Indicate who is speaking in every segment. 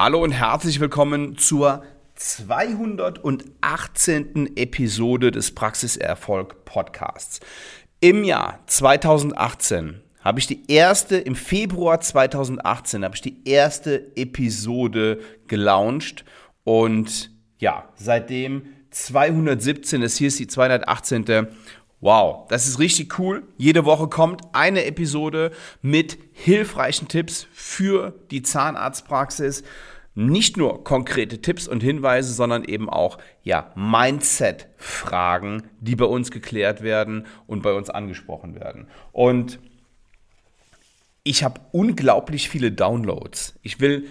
Speaker 1: Hallo und herzlich willkommen zur 218. Episode des Praxiserfolg Podcasts. Im Jahr 2018 habe ich die erste, im Februar 2018 habe ich die erste Episode gelauncht und ja, seitdem 217, das hier ist die 218. Wow, das ist richtig cool. Jede Woche kommt eine Episode mit hilfreichen Tipps für die Zahnarztpraxis. Nicht nur konkrete Tipps und Hinweise, sondern eben auch ja, Mindset-Fragen, die bei uns geklärt werden und bei uns angesprochen werden. Und ich habe unglaublich viele Downloads. Ich will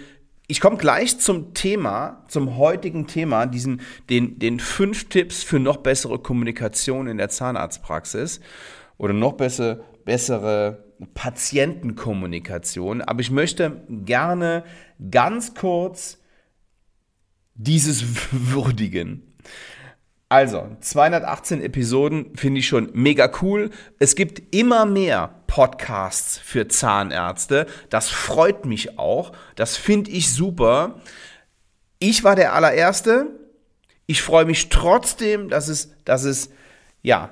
Speaker 1: ich komme gleich zum Thema, zum heutigen Thema, diesen, den, den fünf Tipps für noch bessere Kommunikation in der Zahnarztpraxis oder noch bessere, bessere Patientenkommunikation. Aber ich möchte gerne ganz kurz dieses würdigen. Also, 218 Episoden finde ich schon mega cool. Es gibt immer mehr Podcasts für Zahnärzte. Das freut mich auch. Das finde ich super. Ich war der allererste. Ich freue mich trotzdem, dass es, dass es ja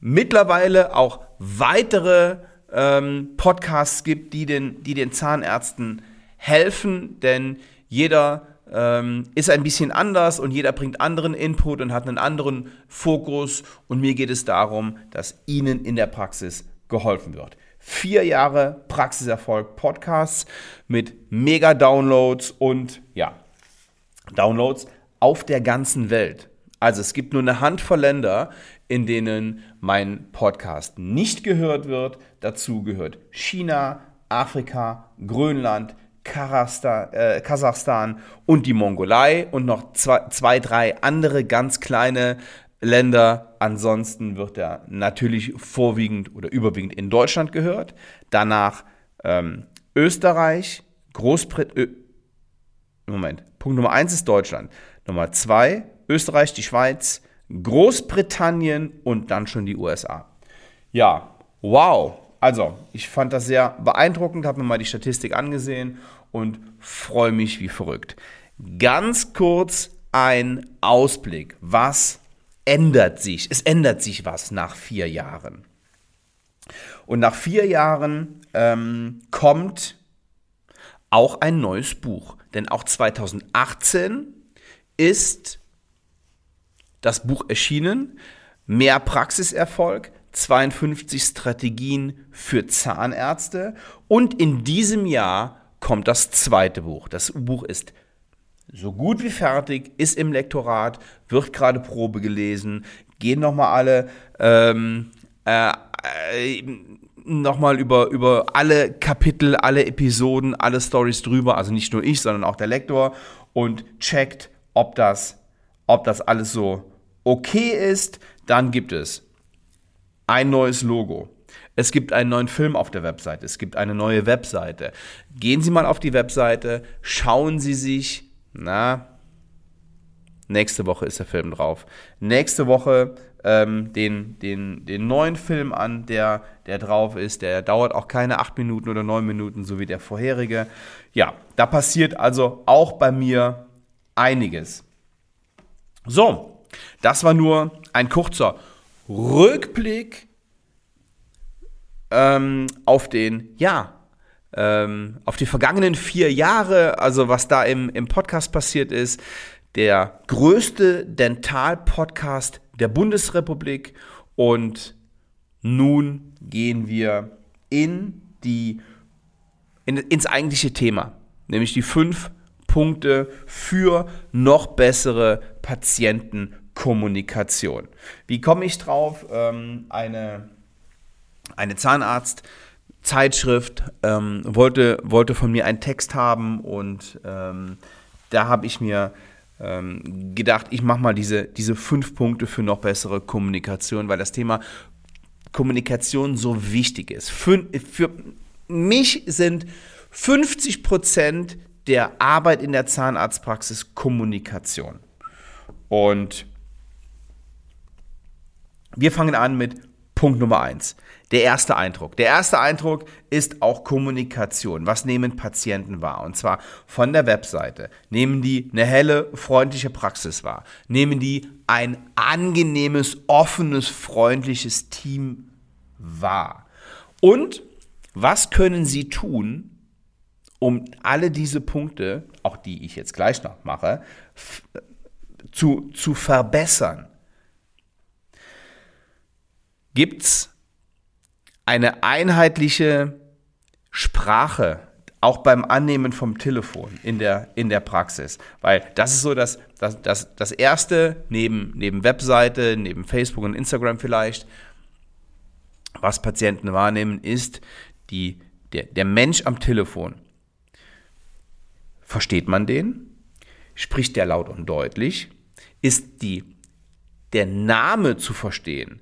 Speaker 1: mittlerweile auch weitere ähm, Podcasts gibt, die den, die den Zahnärzten helfen, denn jeder ähm, ist ein bisschen anders und jeder bringt anderen Input und hat einen anderen Fokus. Und mir geht es darum, dass Ihnen in der Praxis geholfen wird. Vier Jahre Praxiserfolg Podcasts mit mega Downloads und ja, Downloads auf der ganzen Welt. Also es gibt nur eine Handvoll Länder, in denen mein Podcast nicht gehört wird. Dazu gehört China, Afrika, Grönland, äh, Kasachstan und die Mongolei und noch zwei, zwei, drei andere ganz kleine Länder. Ansonsten wird er natürlich vorwiegend oder überwiegend in Deutschland gehört. Danach ähm, Österreich, Großbritannien. Moment, Punkt Nummer eins ist Deutschland. Nummer zwei Österreich, die Schweiz, Großbritannien und dann schon die USA. Ja, wow. Also, ich fand das sehr beeindruckend, habe mir mal die Statistik angesehen und freue mich wie verrückt. Ganz kurz ein Ausblick. Was ändert sich? Es ändert sich was nach vier Jahren. Und nach vier Jahren ähm, kommt auch ein neues Buch. Denn auch 2018 ist das Buch erschienen. Mehr Praxiserfolg, 52 Strategien für Zahnärzte. Und in diesem Jahr kommt das zweite Buch. Das Buch ist so gut wie fertig, ist im Lektorat, wird gerade Probe gelesen, gehen nochmal alle ähm, äh, äh, nochmal über, über alle Kapitel, alle Episoden, alle Stories drüber, also nicht nur ich, sondern auch der Lektor und checkt, ob das, ob das alles so okay ist. Dann gibt es ein neues Logo. Es gibt einen neuen Film auf der Webseite. Es gibt eine neue Webseite. Gehen Sie mal auf die Webseite, schauen Sie sich, na, nächste Woche ist der Film drauf. Nächste Woche ähm, den, den, den neuen Film an, der, der drauf ist. Der dauert auch keine acht Minuten oder neun Minuten, so wie der vorherige. Ja, da passiert also auch bei mir einiges. So, das war nur ein kurzer Rückblick ähm, auf den, ja, ähm, auf die vergangenen vier Jahre, also was da im, im Podcast passiert ist. Der größte Dental-Podcast der Bundesrepublik. Und nun gehen wir in die, in, ins eigentliche Thema, nämlich die fünf Punkte für noch bessere Patientenkommunikation. Wie komme ich drauf? Ähm, eine eine Zahnarztzeitschrift ähm, wollte, wollte von mir einen Text haben und ähm, da habe ich mir ähm, gedacht, ich mache mal diese, diese fünf Punkte für noch bessere Kommunikation, weil das Thema Kommunikation so wichtig ist. Für, für mich sind 50 Prozent der Arbeit in der Zahnarztpraxis Kommunikation. Und wir fangen an mit Punkt Nummer eins Der erste Eindruck. Der erste Eindruck ist auch Kommunikation. Was nehmen Patienten wahr? Und zwar von der Webseite. Nehmen die eine helle, freundliche Praxis wahr? Nehmen die ein angenehmes, offenes, freundliches Team wahr? Und was können sie tun, um alle diese Punkte, auch die ich jetzt gleich noch mache, zu, zu verbessern? Gibt es eine einheitliche Sprache, auch beim Annehmen vom Telefon in der, in der Praxis. Weil das ist so das, das, das, das Erste, neben, neben Webseite, neben Facebook und Instagram vielleicht, was Patienten wahrnehmen, ist die, der, der Mensch am Telefon. Versteht man den? Spricht der laut und deutlich? Ist die, der Name zu verstehen?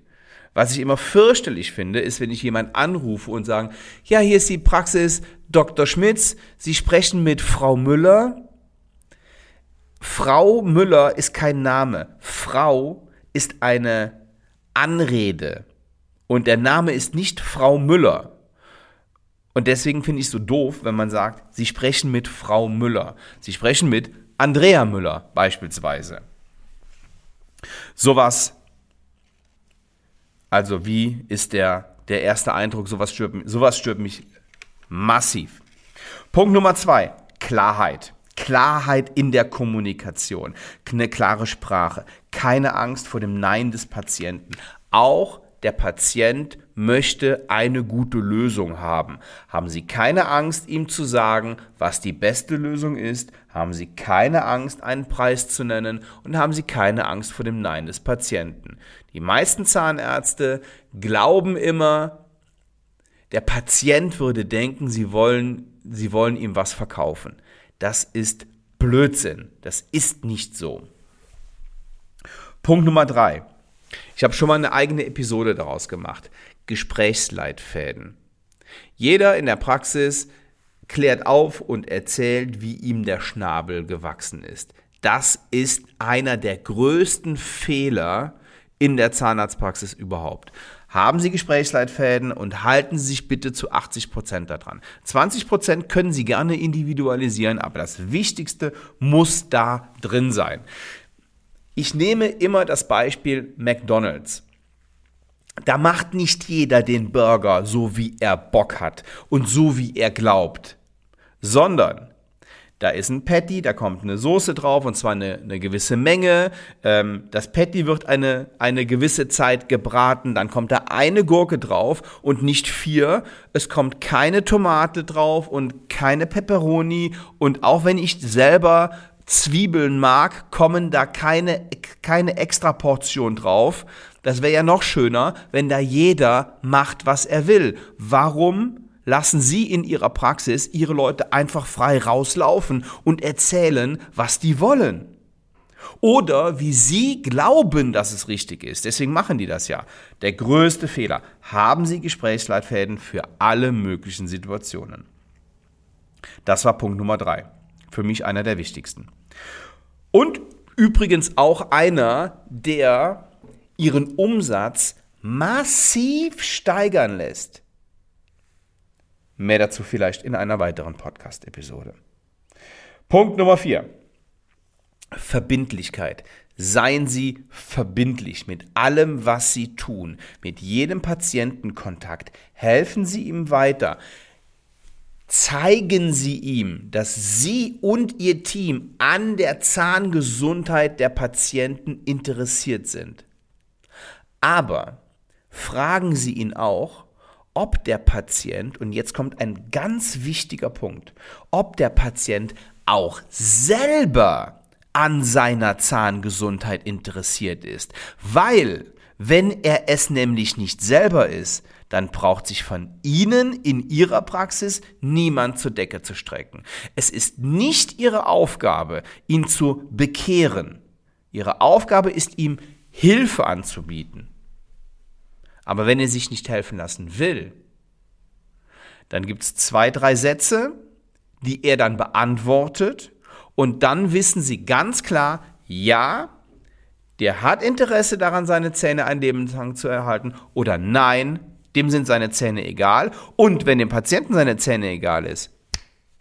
Speaker 1: Was ich immer fürchterlich finde, ist, wenn ich jemanden anrufe und sage, ja, hier ist die Praxis Dr. Schmitz, Sie sprechen mit Frau Müller. Frau Müller ist kein Name. Frau ist eine Anrede. Und der Name ist nicht Frau Müller. Und deswegen finde ich es so doof, wenn man sagt, Sie sprechen mit Frau Müller. Sie sprechen mit Andrea Müller beispielsweise. Sowas also wie ist der, der erste Eindruck? Sowas stört, sowas stört mich massiv. Punkt Nummer zwei, Klarheit. Klarheit in der Kommunikation, eine klare Sprache, keine Angst vor dem Nein des Patienten. Auch der Patient möchte eine gute Lösung haben. Haben Sie keine Angst, ihm zu sagen, was die beste Lösung ist, haben Sie keine Angst, einen Preis zu nennen und haben Sie keine Angst vor dem Nein des Patienten. Die meisten Zahnärzte glauben immer, der Patient würde denken, sie wollen, sie wollen ihm was verkaufen. Das ist Blödsinn. Das ist nicht so. Punkt Nummer drei. Ich habe schon mal eine eigene Episode daraus gemacht. Gesprächsleitfäden. Jeder in der Praxis klärt auf und erzählt, wie ihm der Schnabel gewachsen ist. Das ist einer der größten Fehler, in der Zahnarztpraxis überhaupt. Haben Sie Gesprächsleitfäden und halten Sie sich bitte zu 80 Prozent daran. 20 Prozent können Sie gerne individualisieren, aber das Wichtigste muss da drin sein. Ich nehme immer das Beispiel McDonald's. Da macht nicht jeder den Burger so, wie er Bock hat und so, wie er glaubt, sondern da ist ein Patty, da kommt eine Soße drauf und zwar eine, eine gewisse Menge. Ähm, das Patty wird eine, eine gewisse Zeit gebraten, dann kommt da eine Gurke drauf und nicht vier. Es kommt keine Tomate drauf und keine Peperoni und auch wenn ich selber Zwiebeln mag, kommen da keine, keine extra Portion drauf. Das wäre ja noch schöner, wenn da jeder macht, was er will. Warum lassen Sie in Ihrer Praxis Ihre Leute einfach frei rauslaufen und erzählen, was die wollen. Oder wie Sie glauben, dass es richtig ist. Deswegen machen die das ja. Der größte Fehler. Haben Sie Gesprächsleitfäden für alle möglichen Situationen. Das war Punkt Nummer drei. Für mich einer der wichtigsten. Und übrigens auch einer, der Ihren Umsatz massiv steigern lässt. Mehr dazu vielleicht in einer weiteren Podcast-Episode. Punkt Nummer vier. Verbindlichkeit. Seien Sie verbindlich mit allem, was Sie tun, mit jedem Patientenkontakt. Helfen Sie ihm weiter. Zeigen Sie ihm, dass Sie und Ihr Team an der Zahngesundheit der Patienten interessiert sind. Aber fragen Sie ihn auch, ob der Patient, und jetzt kommt ein ganz wichtiger Punkt, ob der Patient auch selber an seiner Zahngesundheit interessiert ist. Weil, wenn er es nämlich nicht selber ist, dann braucht sich von Ihnen in Ihrer Praxis niemand zur Decke zu strecken. Es ist nicht Ihre Aufgabe, ihn zu bekehren. Ihre Aufgabe ist ihm Hilfe anzubieten. Aber wenn er sich nicht helfen lassen will, dann gibt es zwei, drei Sätze, die er dann beantwortet und dann wissen Sie ganz klar, ja, der hat Interesse daran, seine Zähne ein Leben zu erhalten oder nein, dem sind seine Zähne egal. Und wenn dem Patienten seine Zähne egal ist,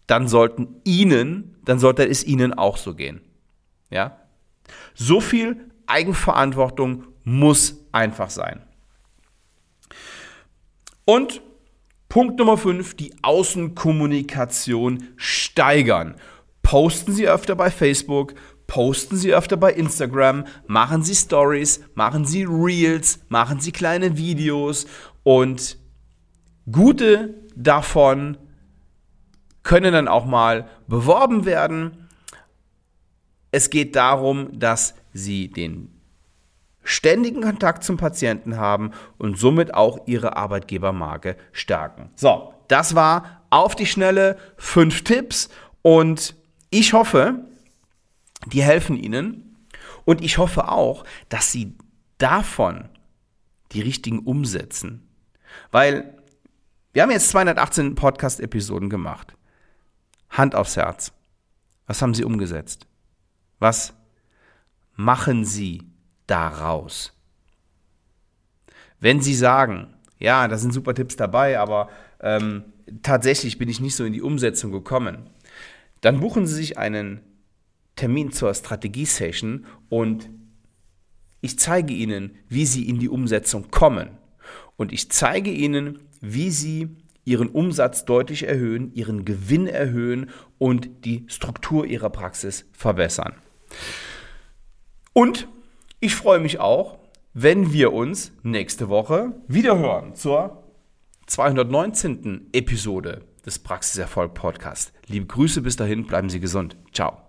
Speaker 1: dann sollten Ihnen, dann sollte es Ihnen auch so gehen. Ja? So viel Eigenverantwortung muss einfach sein. Und Punkt Nummer 5, die Außenkommunikation steigern. Posten Sie öfter bei Facebook, posten Sie öfter bei Instagram, machen Sie Stories, machen Sie Reels, machen Sie kleine Videos und gute davon können dann auch mal beworben werden. Es geht darum, dass Sie den ständigen Kontakt zum Patienten haben und somit auch Ihre Arbeitgebermarke stärken. So, das war auf die Schnelle fünf Tipps und ich hoffe, die helfen Ihnen und ich hoffe auch, dass Sie davon die richtigen umsetzen. Weil wir haben jetzt 218 Podcast-Episoden gemacht. Hand aufs Herz. Was haben Sie umgesetzt? Was machen Sie daraus? Wenn Sie sagen, ja, da sind super Tipps dabei, aber ähm, tatsächlich bin ich nicht so in die Umsetzung gekommen, dann buchen Sie sich einen Termin zur Strategie-Session und ich zeige Ihnen, wie Sie in die Umsetzung kommen. Und ich zeige Ihnen, wie Sie Ihren Umsatz deutlich erhöhen, Ihren Gewinn erhöhen und die Struktur Ihrer Praxis verbessern. Und ich freue mich auch, wenn wir uns nächste Woche wieder hören zur 219. Episode des Praxiserfolg Podcast. Liebe Grüße bis dahin, bleiben Sie gesund. Ciao.